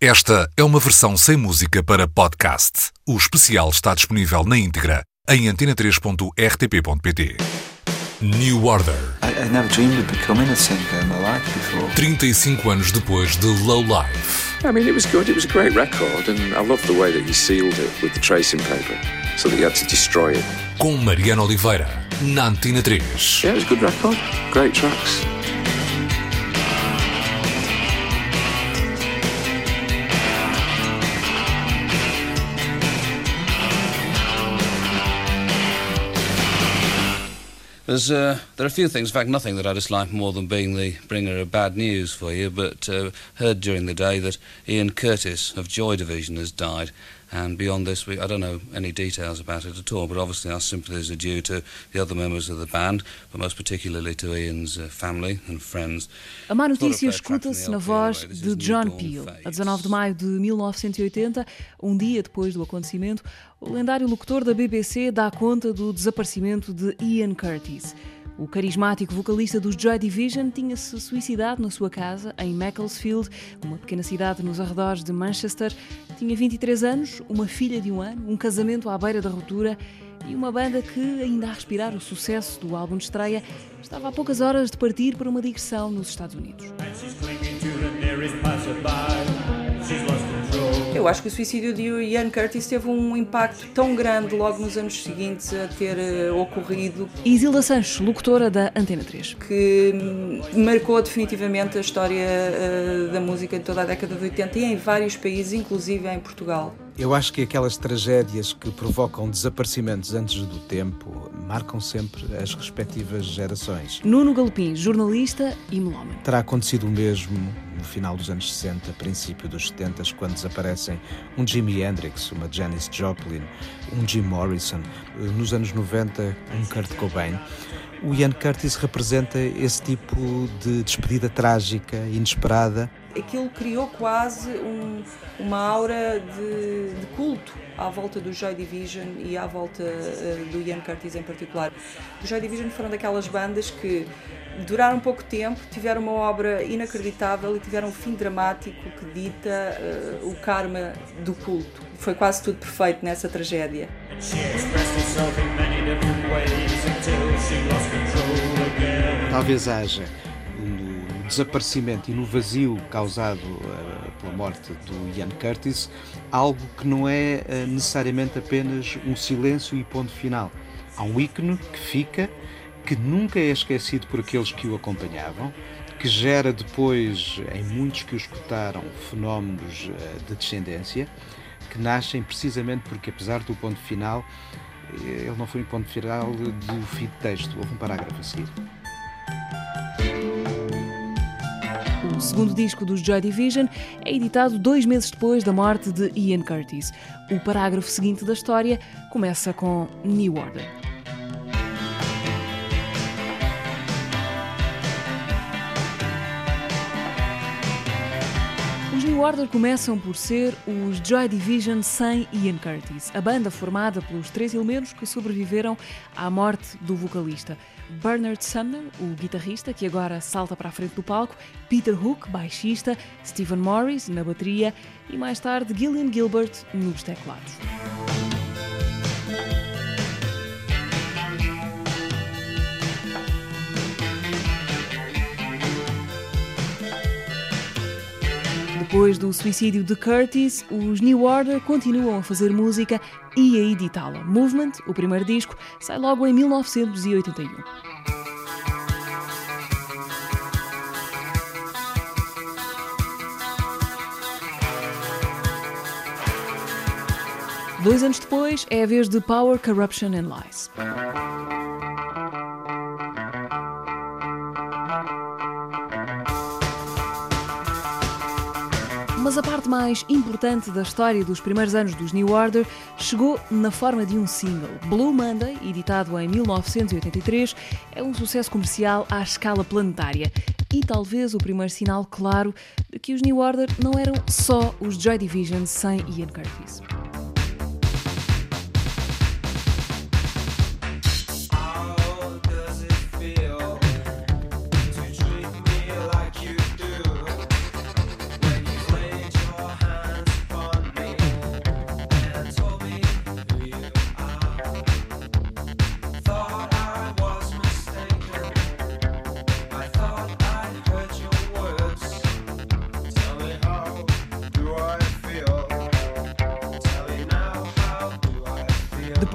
Esta é uma versão sem música para podcast. O especial está disponível na íntegra em antena3.rtp.pt. New Order. I, I never dreamed of becoming a singer in my life before. 35 anos depois de Low Life. I mean, it was good. It was a great record, and I love the way that he sealed it with the tracing paper, so that you had to destroy it. Com Mariana Oliveira, na Antena 3. Yeah, it was a good record. Great tracks. There's, uh, there are a few things, in fact, nothing that I dislike more than being the bringer of bad news for you, but uh, heard during the day that Ian Curtis of Joy Division has died. And beyond this, we, I don't know any details about it at all, but obviously our sympathies are due to the other members of the band, but most particularly to Ian's uh, family and friends. A má notícia escuta-se na voz de John Peel. A 19 de maio de 1980, um dia depois do acontecimento, o lendário locutor da BBC dá conta do desaparecimento de Ian Curtis. O carismático vocalista dos Joy Division tinha-se suicidado na sua casa, em Macclesfield, uma pequena cidade nos arredores de Manchester. Tinha 23 anos, uma filha de um ano, um casamento à beira da ruptura e uma banda que, ainda a respirar o sucesso do álbum de estreia, estava a poucas horas de partir para uma digressão nos Estados Unidos. Eu acho que o suicídio de Ian Curtis teve um impacto tão grande logo nos anos seguintes a ter uh, ocorrido. Isilda Sanches, locutora da Antena 3. Que hum, marcou definitivamente a história uh, da música de toda a década de 80 e em vários países, inclusive em Portugal. Eu acho que aquelas tragédias que provocam desaparecimentos antes do tempo marcam sempre as respectivas gerações. Nuno Galopim, jornalista e melómano. Terá acontecido o mesmo no final dos anos 60, princípio dos 70, quando desaparecem um Jimi Hendrix, uma Janis Joplin, um Jim Morrison, nos anos 90, um Kurt Cobain. O Ian Curtis representa esse tipo de despedida trágica, inesperada. Aquilo criou quase um, uma aura de, de, culto à volta do Joy Division e à volta uh, do Ian Curtis em particular. O Joy Division foram daquelas bandas que duraram pouco tempo, tiveram uma obra inacreditável e tiveram um fim dramático que dita uh, o karma do culto. Foi quase tudo perfeito nessa tragédia. Talvez haja desaparecimento e no vazio causado uh, pela morte do Ian Curtis algo que não é uh, necessariamente apenas um silêncio e ponto final. Há um ícone que fica, que nunca é esquecido por aqueles que o acompanhavam, que gera depois, em muitos que o escutaram, fenómenos uh, de descendência, que nascem precisamente porque, apesar do ponto final, ele não foi um ponto final do fim de texto, houve um parágrafo a seguir. O segundo disco dos Joy Division é editado dois meses depois da morte de Ian Curtis. O parágrafo seguinte da história começa com New Order. Os New Order começam por ser os Joy Division sem Ian Curtis, a banda formada pelos três elementos que sobreviveram à morte do vocalista. Bernard Sumner, o guitarrista, que agora salta para a frente do palco, Peter Hook, baixista, Stephen Morris na bateria e mais tarde Gillian Gilbert nos teclados. Depois do suicídio de Curtis, os New Order continuam a fazer música e a editá-la. Movement, o primeiro disco, sai logo em 1981. Dois anos depois, é a vez de Power, Corruption and Lies. Mas a parte mais importante da história dos primeiros anos dos New Order chegou na forma de um single. Blue Monday, editado em 1983, é um sucesso comercial à escala planetária e talvez o primeiro sinal claro de que os New Order não eram só os Joy Division sem Ian Curtis.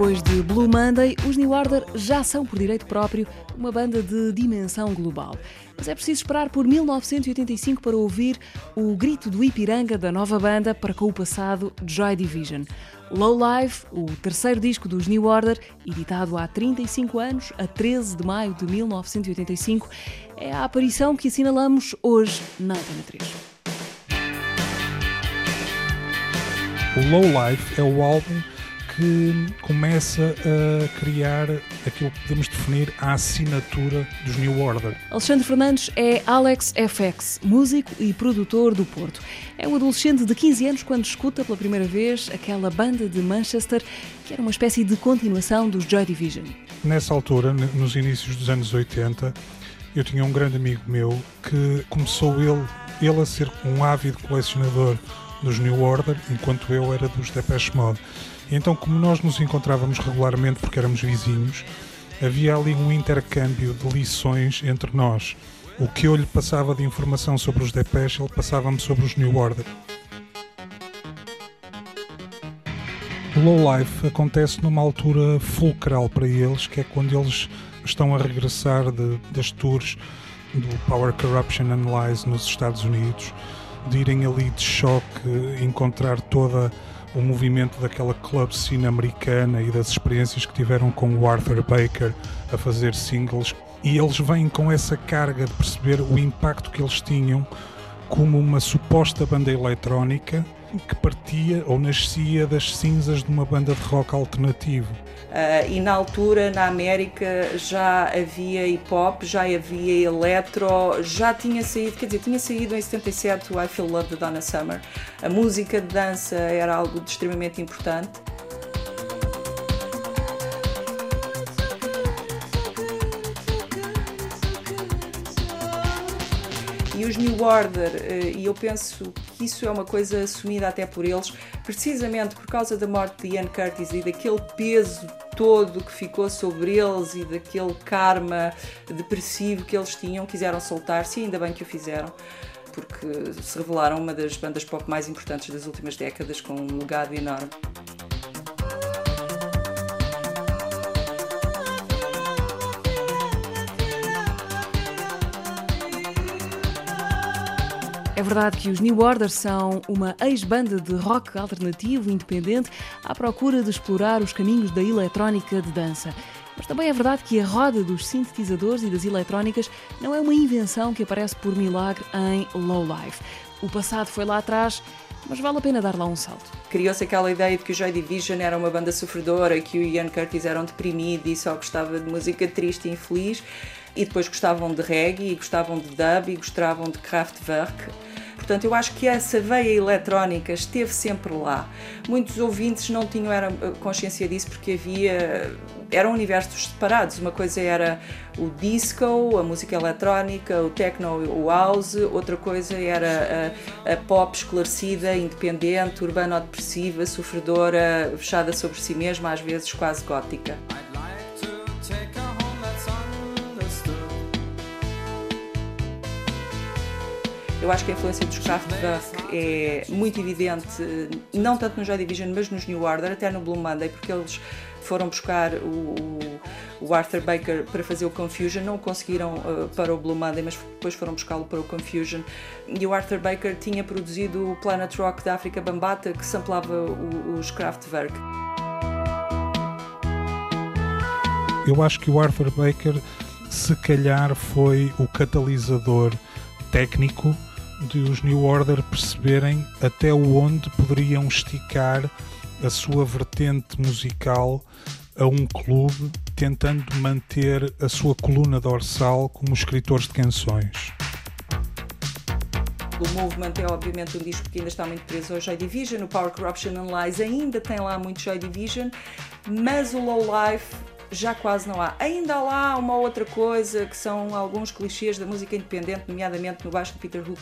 Depois de Blue Monday, os New Order já são, por direito próprio, uma banda de dimensão global. Mas é preciso esperar por 1985 para ouvir o grito do Ipiranga da nova banda para com o passado Joy Division. Low Life, o terceiro disco dos New Order, editado há 35 anos, a 13 de maio de 1985, é a aparição que assinalamos hoje na Antena 3. O Low Life é o álbum que começa a criar aquilo que podemos definir a assinatura dos New Order. Alexandre Fernandes é Alex FX, músico e produtor do Porto. É um adolescente de 15 anos quando escuta pela primeira vez aquela banda de Manchester que era uma espécie de continuação dos Joy Division. Nessa altura, nos inícios dos anos 80, eu tinha um grande amigo meu que começou ele, ele a ser um ávido colecionador dos New Order, enquanto eu era dos Depeche Mode. Então, como nós nos encontrávamos regularmente porque éramos vizinhos, havia ali um intercâmbio de lições entre nós. O que eu lhe passava de informação sobre os Depeche, ele passava-me sobre os New Order. O Low Life acontece numa altura fulcral para eles, que é quando eles estão a regressar de, das tours do Power Corruption Analyze nos Estados Unidos, de irem ali de choque, encontrar toda o movimento daquela club scene americana e das experiências que tiveram com o Arthur Baker a fazer singles. E eles vêm com essa carga de perceber o impacto que eles tinham como uma suposta banda eletrónica que partia ou nascia das cinzas de uma banda de rock alternativo. Uh, e na altura, na América, já havia hip hop, já havia eletro, já tinha saído, quer dizer, tinha saído em 77 o I Feel Love de Donna Summer. A música de dança era algo extremamente importante. E os New Order, uh, e eu penso que isso é uma coisa assumida até por eles, precisamente por causa da morte de Ian Curtis e daquele peso todo que ficou sobre eles e daquele karma depressivo que eles tinham, quiseram soltar-se e ainda bem que o fizeram porque se revelaram uma das bandas pop mais importantes das últimas décadas com um legado enorme. É verdade que os New Order são uma ex-banda de rock alternativo independente à procura de explorar os caminhos da eletrónica de dança. Mas também é verdade que a roda dos sintetizadores e das eletrónicas não é uma invenção que aparece por milagre em Low Life. O passado foi lá atrás, mas vale a pena dar lá um salto. Criou-se aquela ideia de que o Joy Division era uma banda sofredora, que o Ian Curtis era um deprimido e só gostava de música triste e infeliz, e depois gostavam de reggae, e gostavam de dub, e gostavam de Kraftwerk. Portanto, eu acho que essa veia eletrónica esteve sempre lá. Muitos ouvintes não tinham era, eh, consciência disso porque havia eram universos separados. Uma coisa era o disco, a música eletrónica, o techno, o house, outra coisa era a, a pop esclarecida, independente, urbano-depressiva, sofredora, fechada sobre si mesma, às vezes quase gótica. Eu acho que a influência dos Kraftwerk é muito evidente, não tanto no Joy Division, mas nos New Order, até no Blue Monday, porque eles foram buscar o, o Arthur Baker para fazer o Confusion, não o conseguiram uh, para o Blue Monday, mas depois foram buscá-lo para o Confusion. E o Arthur Baker tinha produzido o Planet Rock da África Bambata, que samplava os Kraftwerk. Eu acho que o Arthur Baker, se calhar, foi o catalisador técnico de os New Order perceberem até onde poderiam esticar a sua vertente musical a um clube, tentando manter a sua coluna dorsal como escritores de canções. O Movement é obviamente um disco que ainda está muito preso ao Joy Division, o Power Corruption Analyze ainda tem lá muito Joy Division, mas o Low Life já quase não há. Ainda há lá uma outra coisa que são alguns clichês da música independente, nomeadamente no baixo de Peter Hook,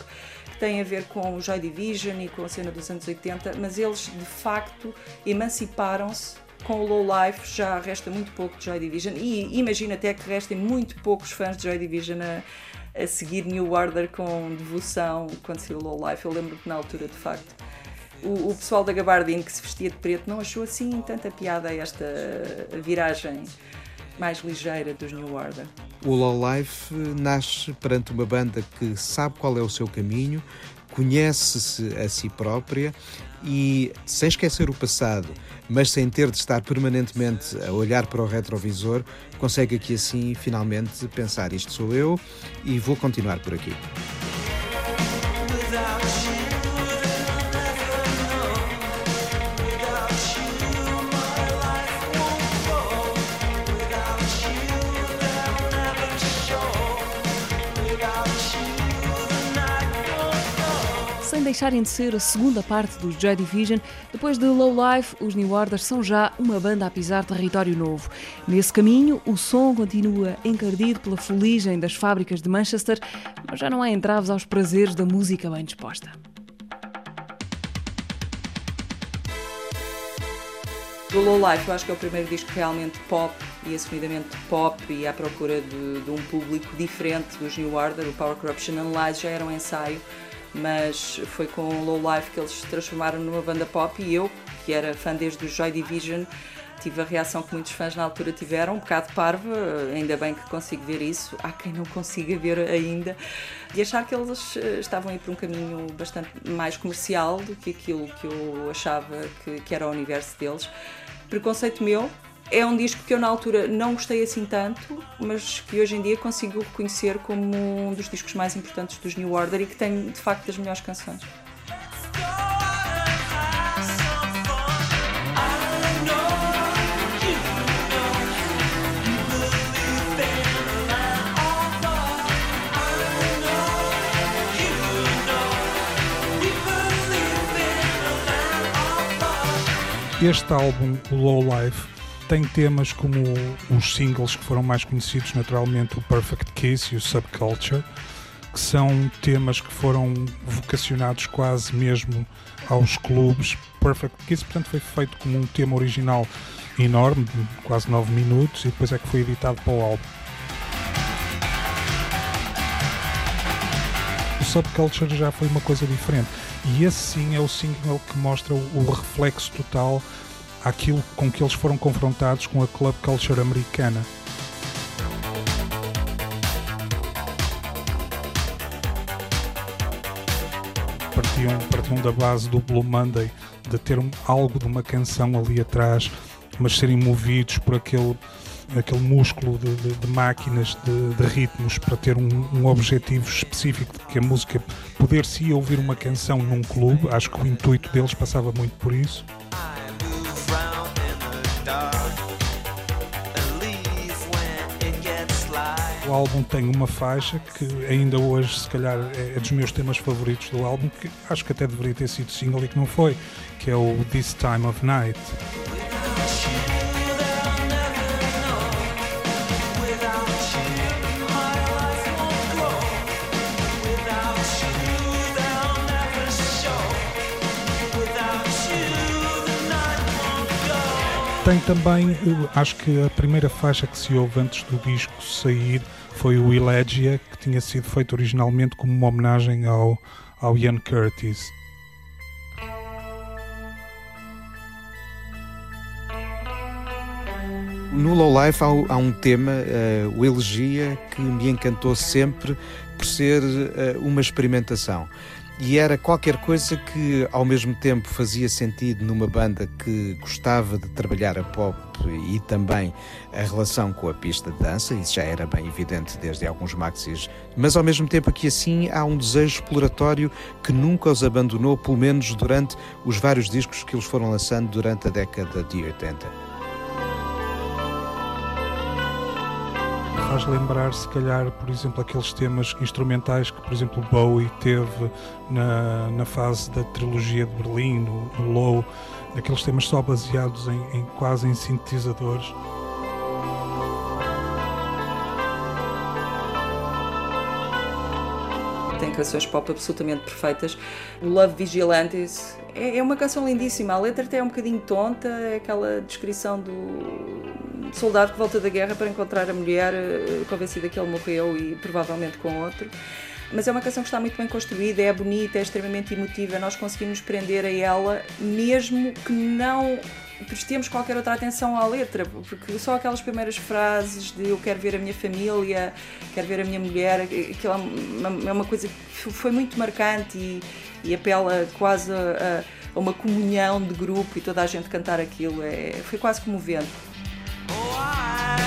que tem a ver com o Joy Division e com a cena dos anos 80, mas eles de facto emanciparam-se com o Low Life já resta muito pouco de Joy Division e imagino até que restem muito poucos fãs de Joy Division a, a seguir New Order com devoção quando saiu o Low Life. Eu lembro que na altura, de facto, o, o, pessoal da Gabardine que se vestia de preto não achou assim tanta piada esta viragem mais ligeira dos New Order. O Low Life nasce perante uma banda que sabe qual é o seu caminho, conhece-se a si própria e, sem esquecer o passado, mas sem ter de estar permanentemente a olhar para o retrovisor, consegue aqui assim finalmente pensar: isto sou eu e vou continuar por aqui. Deixarem de ser a segunda parte dos Joy Division, depois de Low Life, os New Order são já uma banda a pisar território novo. Nesse caminho, o som continua encardido pela fuligem das fábricas de Manchester, mas já não há entraves aos prazeres da música bem disposta. Do Low Life, eu acho que é o primeiro disco realmente pop e assumidamente pop e à procura de, de um público diferente dos New Order. O Power Corruption Lies já era um ensaio mas foi com o Low Life que eles se transformaram numa banda pop e eu, que era fã desde o Joy Division, tive a reação que muitos fãs na altura tiveram, um bocado parva, ainda bem que consigo ver isso, há quem não consiga ver ainda, e achar que eles eh, estavam a ir por um caminho bastante mais comercial do que aquilo que eu achava que, que era o universo deles. Preconceito meu, é um disco que eu na altura não gostei assim tanto, mas que hoje em dia consigo reconhecer como um dos discos mais importantes dos New Order e que tem de facto as melhores canções. Este álbum, o Low Life, tem temas como os singles que foram mais conhecidos, naturalmente, o Perfect Kiss e o Subculture, que são temas que foram vocacionados quase mesmo aos clubes. Perfect Kiss, portanto, foi feito como um tema original enorme, de quase 9 minutos, e depois é que foi editado para o álbum. O Subculture já foi uma coisa diferente, e esse sim é o single que mostra o reflexo total àquilo com que eles foram confrontados com a club culture americana. Partiam, partiam da base do Blue Monday, de ter algo de uma canção ali atrás, mas serem movidos por aquele, aquele músculo de, de, de máquinas, de, de, ritmos, para ter um, um, objetivo específico de que a música poder-se ouvir uma canção num clube. Acho que o intuito deles passava muito por isso. O álbum tem uma faixa que ainda hoje, se calhar, é, é dos meus temas favoritos do álbum, que acho que até deveria ter sido single e que não foi, que é o This Time of Night. tem também, acho que a primeira faixa que se ouve antes do disco sair foi o Elegia, que tinha sido feito originalmente como uma homenagem ao, ao Ian Curtis. No Low Life há, há um tema, uh, o Elegia, que me encantou sempre por ser uh, uma experimentação e era qualquer coisa que ao mesmo tempo fazia sentido numa banda que gostava de trabalhar a pop e também a relação com a pista de dança, isso já era bem evidente desde alguns maxis, mas ao mesmo tempo que assim há um desejo exploratório que nunca os abandonou, pelo menos durante os vários discos que eles foram lançando durante a década de 80. faz lembrar, se calhar, por exemplo, aqueles temas instrumentais que, por exemplo, Bowie teve na, na fase da trilogia de Berlim, no, no Low, aqueles temas só baseados em, em quase em sintetizadores. tem canções pop absolutamente perfeitas. Love Vigilantes é, é uma canção lindíssima. A letra até é um bocadinho tonta, é aquela descrição do soldado que volta da guerra para encontrar a mulher, eh, convencida que ele morreu e provavelmente com outro. Mas é uma canção que está muito bem construída, é bonita, é extremamente emotiva, nós conseguimos prender a ela, mesmo que não prestemos qualquer outra atenção à letra, porque só aquelas primeiras frases de eu quero ver a minha família, quero ver a minha mulher, aquilo é uma coisa que foi muito marcante e, e apela quase a, a, uma comunhão de grupo e toda a gente cantar aquilo, é, foi quase comovente. Oh,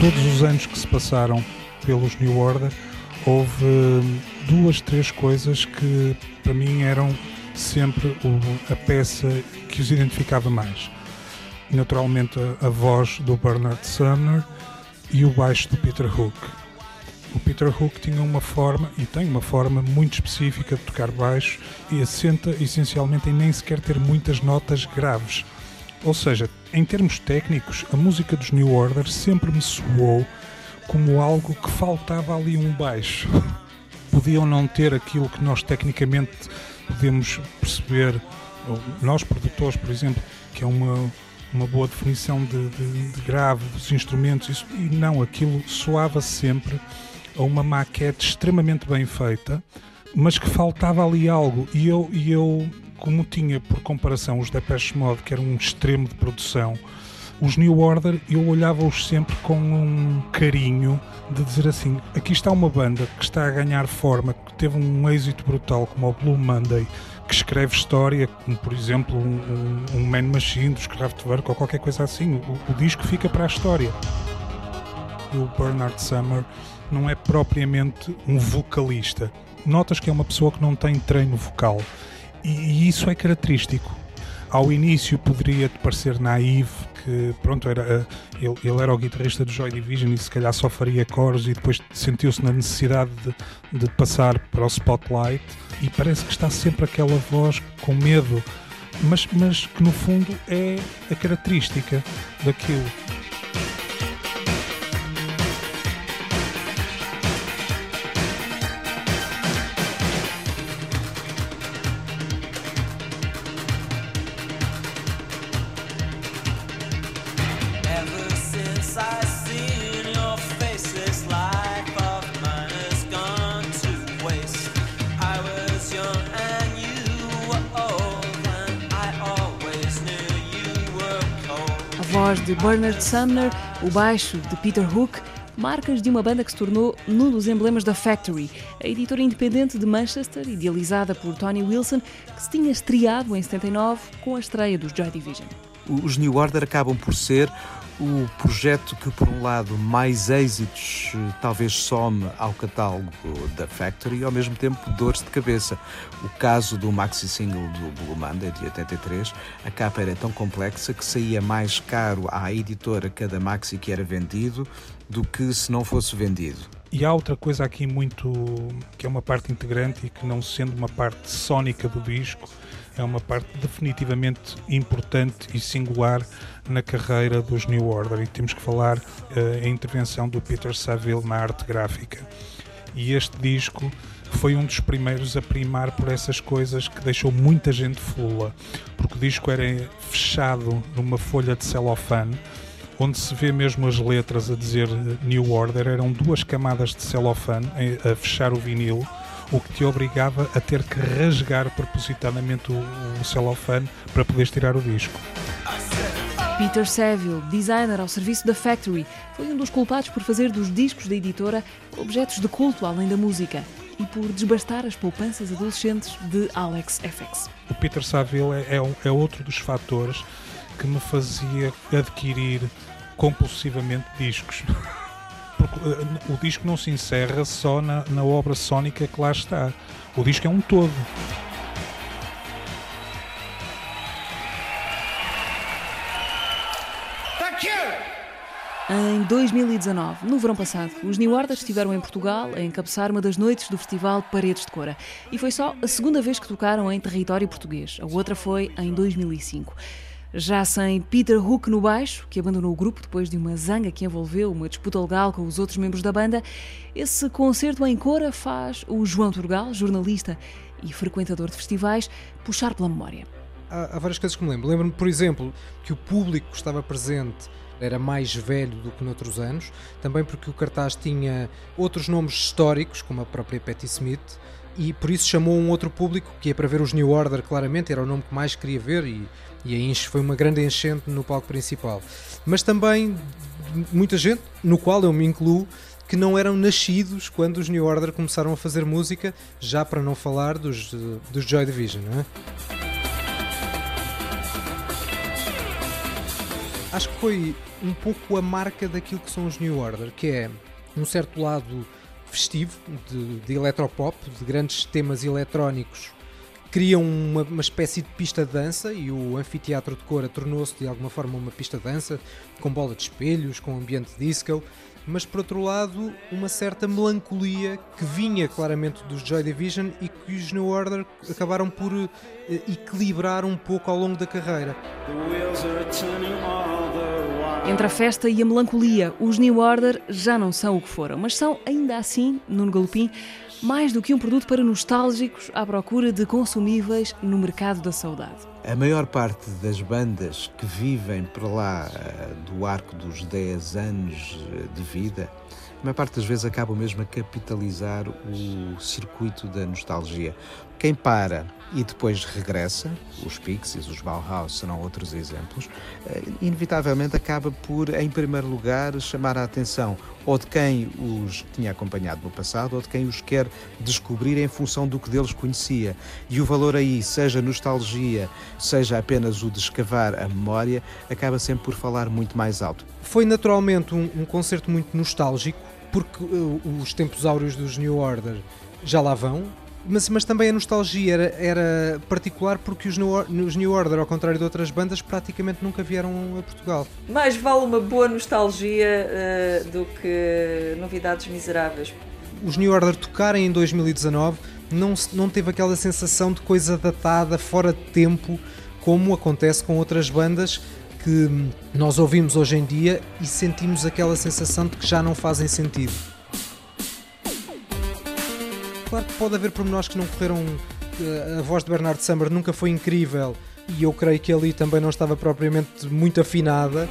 todos os anos que se passaram pelos New Order, houve hum, duas, três coisas que para mim eram sempre a peça que os identificava mais. Naturalmente a, a voz do Bernard Sumner e o baixo do Peter Hook. O Peter Hook tinha uma forma, e tem uma forma muito específica de tocar baixo e assenta essencialmente em nem sequer ter muitas notas graves. Ou seja, em termos técnicos, a música dos New Order sempre me soou como algo que faltava ali um baixo. Podiam não ter aquilo que nós tecnicamente podemos perceber, nós produtores, por exemplo, que é uma, uma boa definição de, de, de grave dos instrumentos, isso, e não, aquilo soava sempre a uma maquete extremamente bem feita, mas que faltava ali algo. E eu, e eu como tinha por comparação os Depeche Mode, que era um extremo de produção, os New Order eu olhava-os sempre com um carinho de dizer assim: aqui está uma banda que está a ganhar forma, que teve um êxito brutal, como o Blue Monday, que escreve história, como por exemplo um, um, Man Machine dos Kraftwerk ou qualquer coisa assim. O, o disco fica para a história. O Bernard Summer não é propriamente um vocalista. Notas que é uma pessoa que não tem treino vocal e, isso é característico. Ao início poderia-te parecer naive, que pronto, era, eh, ele, ele, era o guitarrista do Joy Division e se calhar só faria cores e depois sentiu-se na necessidade de, de passar para o spotlight e parece que está sempre aquela voz com medo, mas, mas que no fundo é a característica daquilo. Bernard Sumner, o baixo de Peter Hook, marcas de uma banda que se tornou num dos emblemas da Factory, a editora independente de Manchester, idealizada por Tony Wilson, que se tinha estreado em 79 com a estreia dos Joy Division. Os New Order acabam por ser o projeto que, por um lado, mais êxitos eh, talvez some ao catálogo da Factory e, ao mesmo tempo, dores de cabeça. O caso do maxi single do Blue Monday, de 83, a capa era tão complexa que saía mais caro à editora cada maxi que era vendido do que se não fosse vendido. E há outra coisa aqui muito que é uma parte integrante e que não sendo uma parte sónica do disco, é uma parte definitivamente importante e singular na carreira dos New Order e temos que falar uh, a intervenção do Peter Saville na arte gráfica. E este disco foi um dos primeiros a primar por essas coisas que deixou muita gente fula, porque o disco era fechado numa folha de celofane, onde se vê mesmo as letras a dizer New Order, eram duas camadas de celofane a fechar o vinil o que te obrigava a ter que rasgar propositadamente o, o celofane para poderes tirar o disco. Peter Saville, designer ao serviço da Factory, foi um dos culpados por fazer dos discos da editora objetos de culto além da música e por desbastar as poupanças adolescentes de Alex FX. O Peter Saville é, é, é outro dos fatores que me fazia adquirir compulsivamente discos. porque uh, o disco não se encerra só na, na obra sónica que lá está. O disco é um todo. Em 2019, no verão passado, os New Order estiveram em Portugal a encabeçar uma das noites do festival Paredes de Cora. E foi só a segunda vez que tocaram em território português. A outra foi em 2005. Já sem Peter Hook no baixo, que abandonou o grupo depois de uma zanga que envolveu uma disputa legal com os outros membros da banda, esse concerto em Cora faz o João Turgal, jornalista e frequentador de festivais, puxar pela memória. Há, há várias coisas que me lembro. Lembro-me, por exemplo, que o público que estava presente era mais velho do que noutros anos, também porque o cartaz tinha outros nomes históricos, como a própria Patti Smith, e por isso chamou um outro público que é para ver os New Order, claramente, era o nome que mais queria ver e, e a foi uma grande enchente no palco principal. Mas também muita gente, no qual eu me incluo, que não eram nascidos quando os New Order começaram a fazer música, já para não falar dos, dos Joy Division, não é? Acho que foi um pouco a marca daquilo que são os New Order, que é um certo lado festivo de, de eletropop, de grandes temas eletrónicos criam uma, uma, espécie de pista de dança e o anfiteatro de Cora tornou-se de alguma forma uma pista de dança com bola de espelhos, com ambiente disco, mas por outro lado uma certa melancolia que vinha claramente dos Joy Division e que os New Order acabaram por uh, equilibrar um pouco ao longo da carreira. Entre a festa e a melancolia, os New Order já não são o que foram, mas são ainda assim, Nuno Galopim, mais do que um produto para nostálgicos à procura de consumíveis no mercado da saudade. A maior parte das bandas que vivem para lá eh, do arco dos 10 anos eh, de vida, a maior parte das vezes acabam mesmo a capitalizar o circuito da nostalgia. Quem para e depois regressa, os Pixies, os Bauhaus serão outros exemplos, eh, inevitavelmente acaba por, em primeiro lugar, chamar a atenção ou de quem os tinha acompanhado no passado ou de quem os quer descobrir em função do que deles conhecia. E o valor aí, seja nostalgia, seja apenas o de escavar a memória, acaba sempre por falar muito mais alto. Foi naturalmente um, um concerto muito nostálgico, porque uh, os tempos áureos dos New Order já lá vão, mas, mas também a nostalgia era, era particular porque os New, os New Order, ao contrário de outras bandas, praticamente nunca vieram a Portugal. Mais vale uma boa nostalgia uh, do que novidades miseráveis. Os New Order tocarem em 2019 não, não teve aquela sensação de coisa datada, fora de tempo, como acontece com outras bandas que nós ouvimos hoje em dia e sentimos aquela sensação de que já não fazem sentido. Claro que pode haver pormenores que não correram. Eh, a voz de Bernard Summer nunca foi incrível e eu creio que ali também não estava propriamente muito afinada.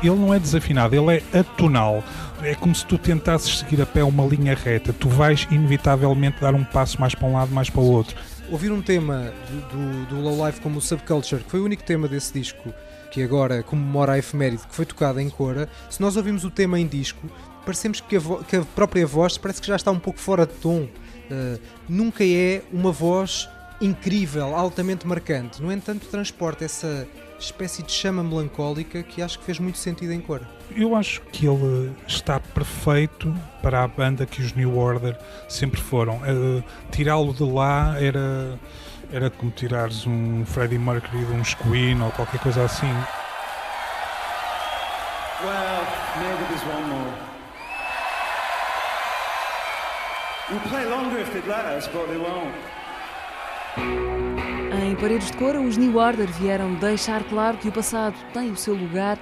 Ele não é desafinado, ele é atonal. É como se tu tentasses seguir a pé uma linha reta. Tu vais inevitavelmente dar um passo mais para um lado, mais para o outro. Ouvir um tema do, do, do Low Life como o Subculture, que foi o único tema desse disco que agora comemora a efeméride que foi tocada em Cora, se nós ouvimos o tema em disco, parecemos que a, que a, própria voz parece que já está um pouco fora de tom. Uh, nunca é uma voz incrível, altamente marcante. No entanto, transporta essa espécie de chama melancólica que acho que fez muito sentido em cor. Eu acho que ele está perfeito para a banda que os New Order sempre foram. Uh, Tirá-lo de lá era, era como tirares um Freddie Mercury de um Queen ou qualquer coisa assim. Well, maybe there's one more. We'll play longer if they'd let us, but they won't. Em Paredes de Cora, os New Order vieram deixar claro que o passado tem o seu lugar,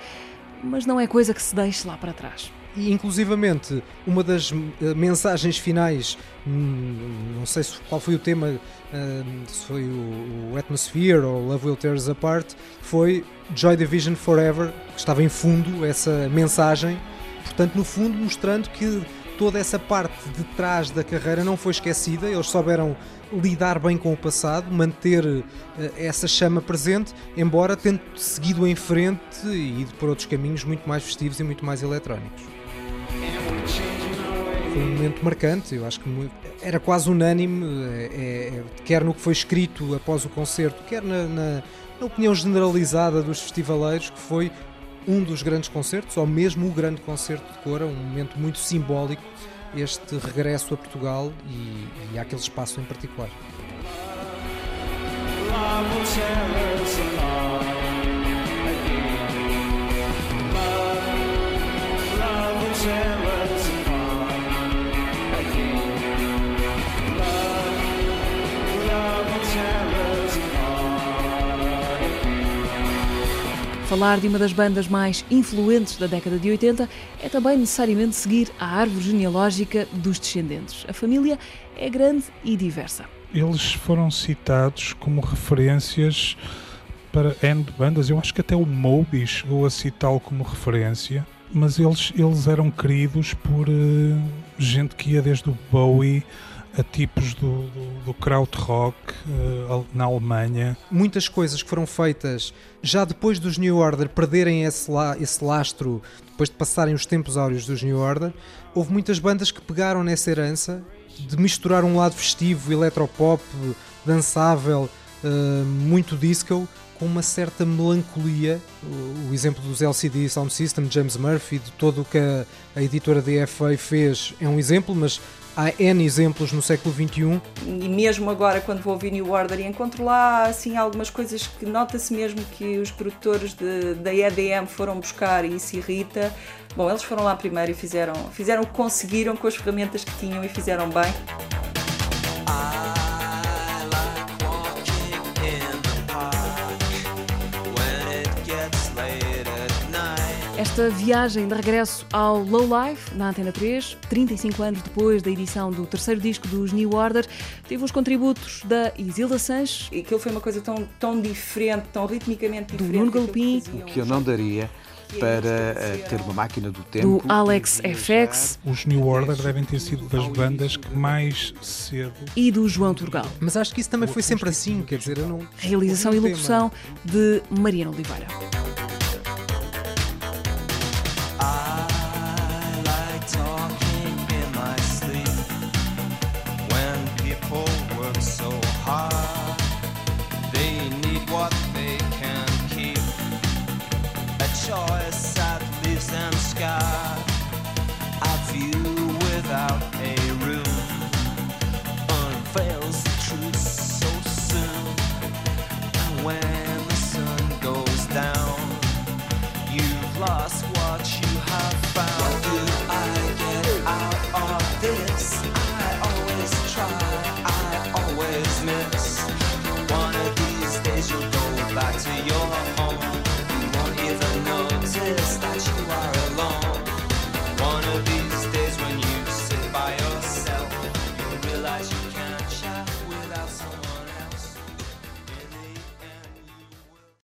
mas não é coisa que se deixe lá para trás. E, inclusivamente, uma das eh, mensagens finais, hum, não sei qual foi o tema, hum, se foi o Atmosphere ou Love Will Tear Us Apart, foi Joy Division Forever, que estava em fundo essa mensagem, portanto, no fundo, mostrando que toda essa parte de trás da carreira não foi esquecida, eles souberam lidar bem com o passado, manter uh, essa chama presente, embora tendo seguido em frente e ido por outros caminhos muito mais festivos e muito mais eletrónicos. Foi um momento marcante, eu acho que era quase unânime, é, é, quer no que foi escrito após o concerto, quer na, na, na opinião generalizada dos festivaleiros, que foi um dos grandes concertos, ou mesmo o grande concerto de Cora, um momento muito simbólico, este regresso a Portugal e, e àquele espaço em particular. Love Falar de uma das bandas mais influentes da década de 80 é também necessariamente seguir a árvore genealógica dos descendentes. A família é grande e diversa. Eles foram citados como referências para N bandas. Eu acho que até o Moby chegou a citá-lo como referência, mas eles, eles eram queridos por uh, gente que ia desde o Bowie a tipos do, do, do krautrock uh, na Alemanha. Muitas coisas que foram feitas já depois dos New Order perderem esse, la, esse lastro, depois de passarem os tempos áureos dos New Order, houve muitas bandas que pegaram nessa herança de misturar um lado festivo, eletropop, dançável, uh, muito disco, com uma certa melancolia. O, o, exemplo dos LCD Sound System, James Murphy, de todo o que a, a editora DFA fez é um exemplo, mas há N exemplos no século XXI. E mesmo agora, quando vou ouvir New Order, encontro lá assim, algumas coisas que nota-se mesmo que os produtores de, da EDM foram buscar e isso irrita. Bom, eles foram lá primeiro e fizeram, fizeram o que conseguiram com as ferramentas que tinham e fizeram bem. Esta viagem de regresso ao Low Life, na Antena 3, 35 anos depois da edição do terceiro disco dos New Order, teve os contributos da Isilda Sanches. E aquilo foi uma coisa tão, tão diferente, tão ritmicamente diferente. Do Nuno Galpim. O que eu não daria para uh, ter uma máquina do tempo. Do Alex FX. Os New Order devem ter sido das bandas que mais cedo. E do João Turgal. Mas acho que isso também foi sempre assim, quer dizer, eu não. Realização e locução de Mariana Oliveira.